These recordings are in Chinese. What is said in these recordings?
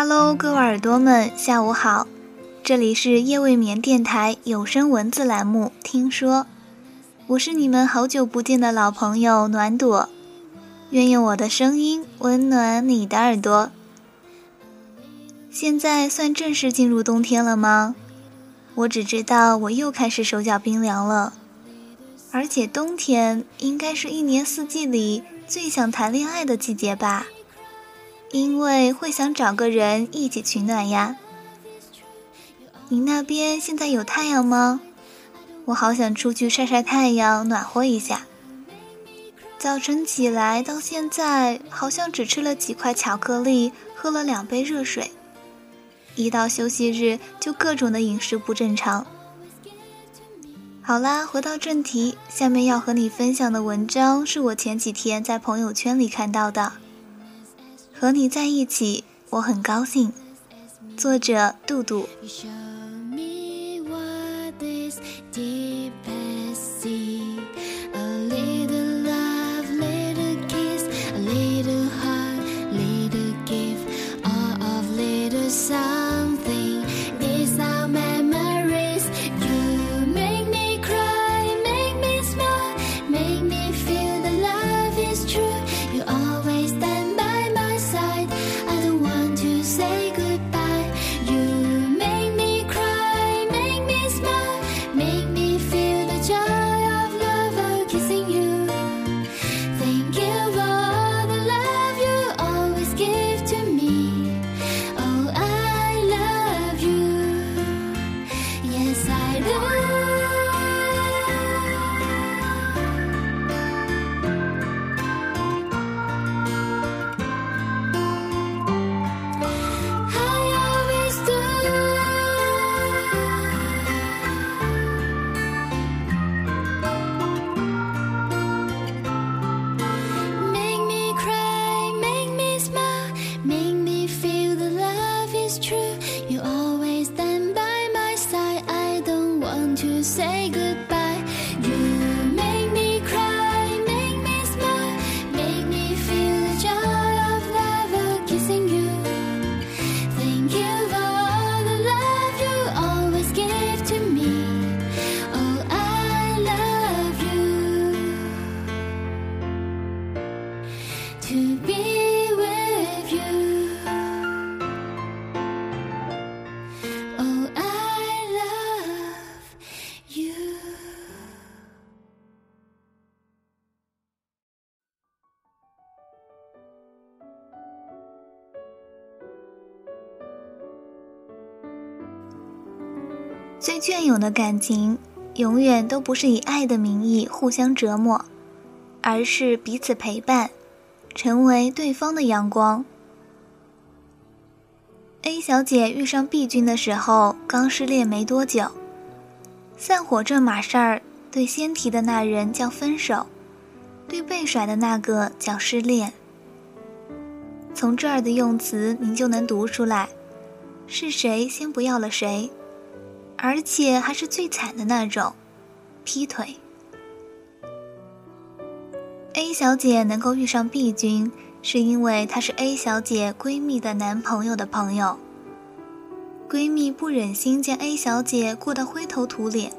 Hello，各位耳朵们，下午好，这里是夜未眠电台有声文字栏目。听说，我是你们好久不见的老朋友暖朵，愿用我的声音温暖你的耳朵。现在算正式进入冬天了吗？我只知道我又开始手脚冰凉了，而且冬天应该是一年四季里最想谈恋爱的季节吧。因为会想找个人一起取暖呀。你那边现在有太阳吗？我好想出去晒晒太阳，暖和一下。早晨起来到现在，好像只吃了几块巧克力，喝了两杯热水。一到休息日，就各种的饮食不正常。好啦，回到正题，下面要和你分享的文章是我前几天在朋友圈里看到的。和你在一起，我很高兴。作者：杜杜。最隽永的感情，永远都不是以爱的名义互相折磨，而是彼此陪伴，成为对方的阳光。A 小姐遇上 B 君的时候，刚失恋没多久，散伙这码事儿，对先提的那人叫分手，对被甩的那个叫失恋。从这儿的用词，您就能读出来，是谁先不要了谁。而且还是最惨的那种，劈腿。A 小姐能够遇上 B 君，是因为她是 A 小姐闺蜜的男朋友的朋友。闺蜜不忍心见 A 小姐过得灰头土脸，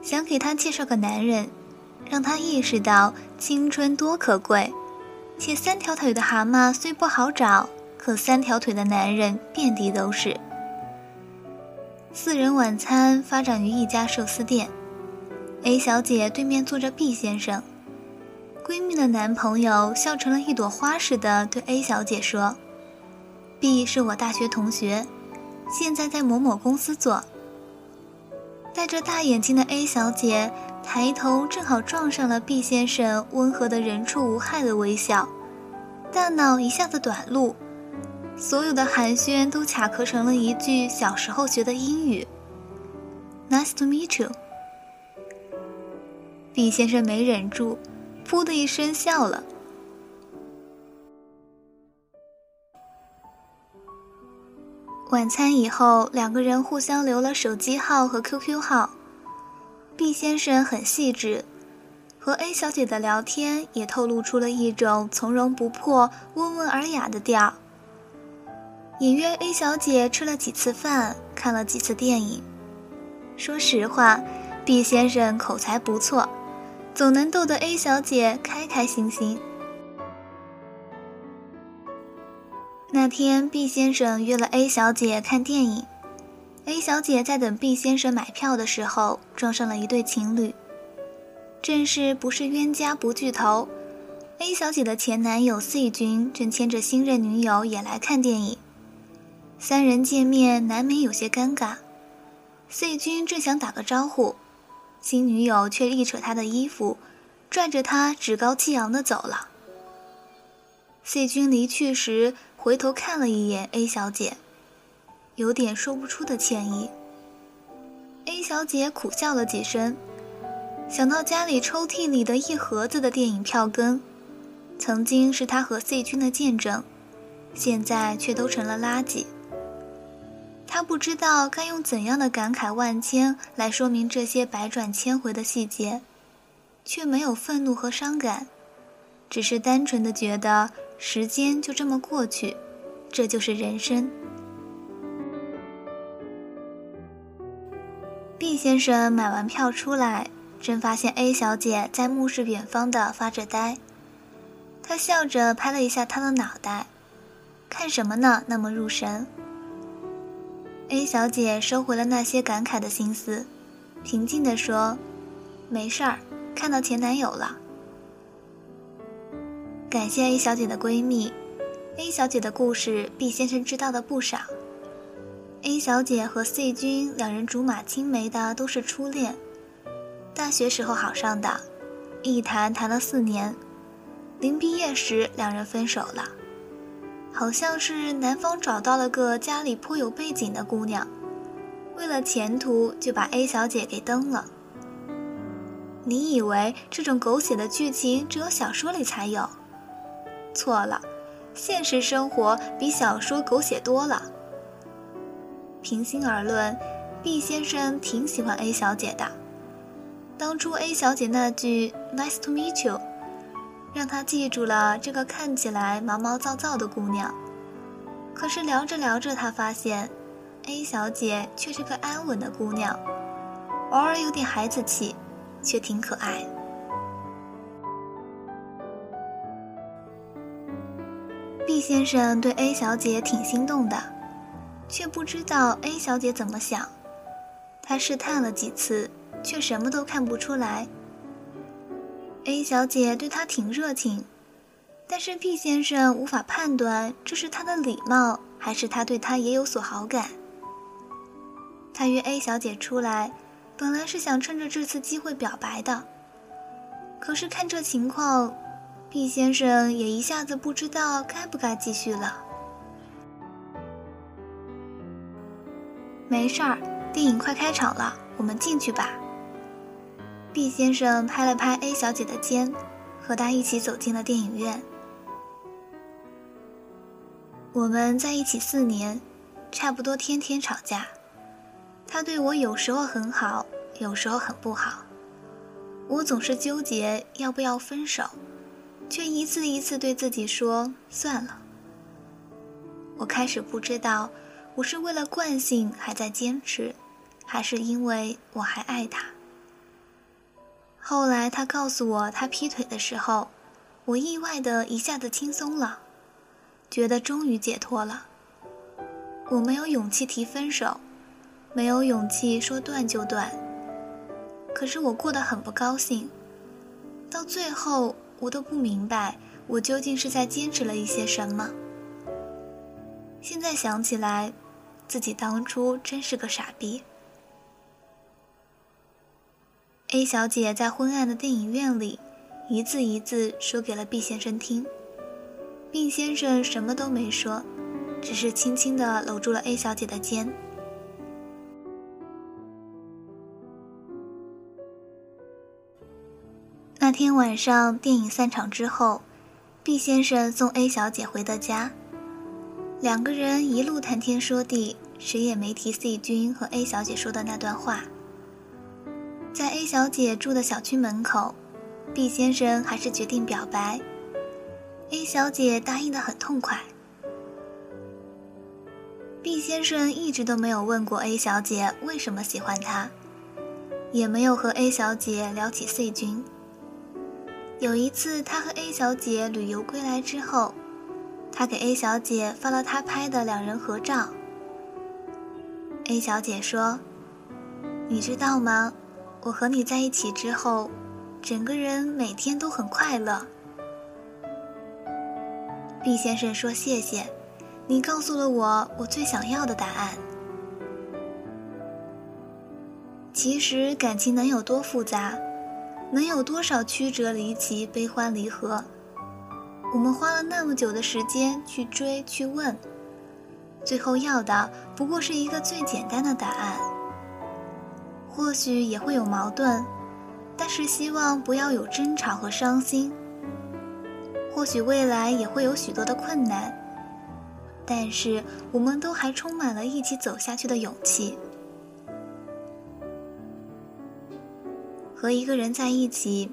想给她介绍个男人，让她意识到青春多可贵，且三条腿的蛤蟆虽不好找，可三条腿的男人遍地都是。四人晚餐发展于一家寿司店，A 小姐对面坐着 B 先生。闺蜜的男朋友笑成了一朵花似的对 A 小姐说：“B 是我大学同学，现在在某某公司做。”戴着大眼睛的 A 小姐抬头正好撞上了 B 先生温和的人畜无害的微笑，大脑一下子短路。所有的寒暄都卡壳成了一句小时候学的英语：“Nice to meet you。”B 先生没忍住，噗的一声笑了。晚餐以后，两个人互相留了手机号和 QQ 号。B 先生很细致，和 A 小姐的聊天也透露出了一种从容不迫、温文尔雅的调。隐约 A 小姐吃了几次饭，看了几次电影。说实话，B 先生口才不错，总能逗得 A 小姐开开心心。那天，B 先生约了 A 小姐看电影。A 小姐在等 B 先生买票的时候，撞上了一对情侣。正是不是冤家不聚头，A 小姐的前男友 C 君正牵着新任女友也来看电影。三人见面难免有些尴尬。C 君正想打个招呼，新女友却一扯他的衣服，拽着他趾高气扬地走了。C 君离去时。回头看了一眼 A 小姐，有点说不出的歉意。A 小姐苦笑了几声，想到家里抽屉里的一盒子的电影票根，曾经是她和 C 君的见证，现在却都成了垃圾。他不知道该用怎样的感慨万千来说明这些百转千回的细节，却没有愤怒和伤感，只是单纯的觉得。时间就这么过去，这就是人生。B 先生买完票出来，正发现 A 小姐在目视远方的发着呆。他笑着拍了一下她的脑袋，看什么呢？那么入神。A 小姐收回了那些感慨的心思，平静地说：“没事儿，看到前男友了。”感谢 A 小姐的闺蜜，A 小姐的故事，B 先生知道的不少。A 小姐和 C 君两人竹马青梅的都是初恋，大学时候好上的，一谈谈了四年，临毕业时两人分手了。好像是男方找到了个家里颇有背景的姑娘，为了前途就把 A 小姐给蹬了。你以为这种狗血的剧情只有小说里才有？错了，现实生活比小说狗血多了。平心而论，B 先生挺喜欢 A 小姐的。当初 A 小姐那句 “Nice to meet you”，让他记住了这个看起来毛毛躁躁的姑娘。可是聊着聊着，他发现 A 小姐却是个安稳的姑娘，偶尔有点孩子气，却挺可爱。B 先生对 A 小姐挺心动的，却不知道 A 小姐怎么想。他试探了几次，却什么都看不出来。A 小姐对他挺热情，但是 B 先生无法判断这是他的礼貌，还是他对他也有所好感。他约 A 小姐出来，本来是想趁着这次机会表白的，可是看这情况。，B 先生也一下子不知道该不该继续了。没事儿，电影快开场了，我们进去吧。毕先生拍了拍 A 小姐的肩，和她一起走进了电影院。我们在一起四年，差不多天天吵架。他对我有时候很好，有时候很不好。我总是纠结要不要分手。却一次一次对自己说：“算了。”我开始不知道，我是为了惯性还在坚持，还是因为我还爱他。后来他告诉我他劈腿的时候，我意外的一下子轻松了，觉得终于解脱了。我没有勇气提分手，没有勇气说断就断。可是我过得很不高兴，到最后。我都不明白，我究竟是在坚持了一些什么。现在想起来，自己当初真是个傻逼。A 小姐在昏暗的电影院里，一字一字说给了 B 先生听。B 先生什么都没说，只是轻轻地搂住了 A 小姐的肩。那天晚上，电影散场之后，B 先生送 A 小姐回的家，两个人一路谈天说地，谁也没提 C 君和 A 小姐说的那段话。A 小姐住的小区门口，B 先生还是决定表白，A 小姐答应的很痛快。B 先生一直都没有问过 A 小姐为什么喜欢他，也没有和 A 小姐聊起 C 君。有一次，他和 A 小姐旅游归来之后，他给 A 小姐发了他拍的两人合照。A 小姐说：“你知道吗？我和你在一起之后，整个人每天都很快乐。毕先生说：“谢谢，你告诉了我我最想要的答案。其实感情能有多复杂？”能有多少曲折离奇、悲欢离合？我们花了那么久的时间去追、去问，最后要的不过是一个最简单的答案。或许也会有矛盾，但是希望不要有争吵和伤心。或许未来也会有许多的困难，但是我们都还充满了一起走下去的勇气。和一个人在一起，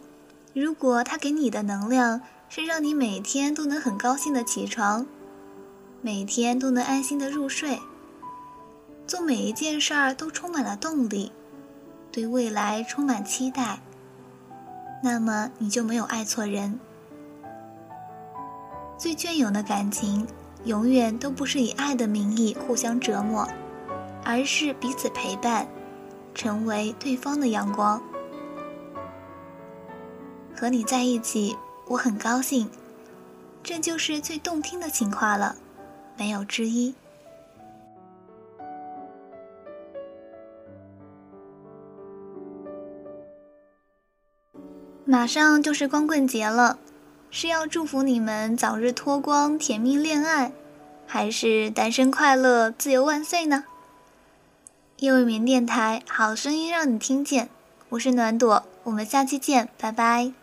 如果他给你的能量是让你每天都能很高兴的起床，每天都能安心的入睡，做每一件事儿都充满了动力，对未来充满期待，那么你就没有爱错人。最隽永的感情，永远都不是以爱的名义互相折磨，而是彼此陪伴，成为对方的阳光。和你在一起，我很高兴，这就是最动听的情话了，没有之一。马上就是光棍节了，是要祝福你们早日脱光、甜蜜恋爱，还是单身快乐、自由万岁呢？夜未眠电台，好声音让你听见，我是暖朵，我们下期见，拜拜。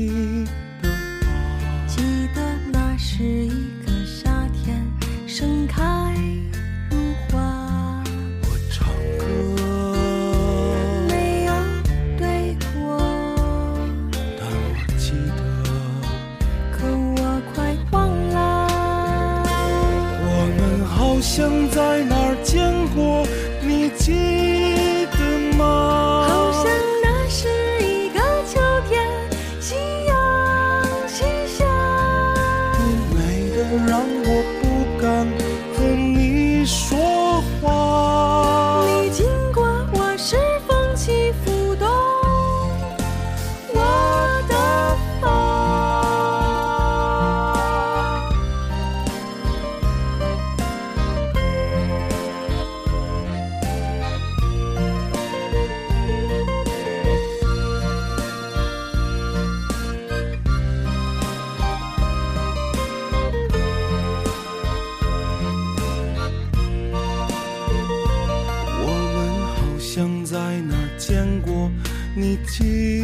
在哪儿见过你记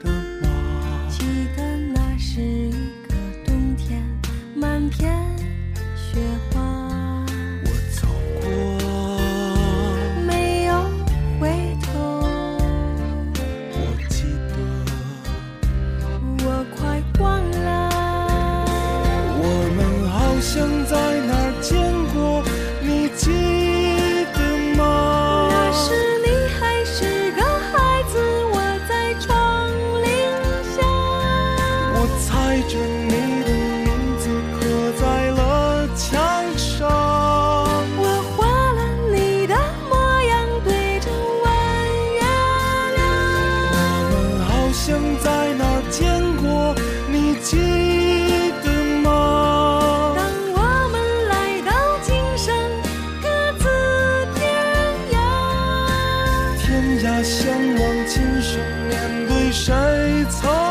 得吗？呀，相望今生，面对谁曾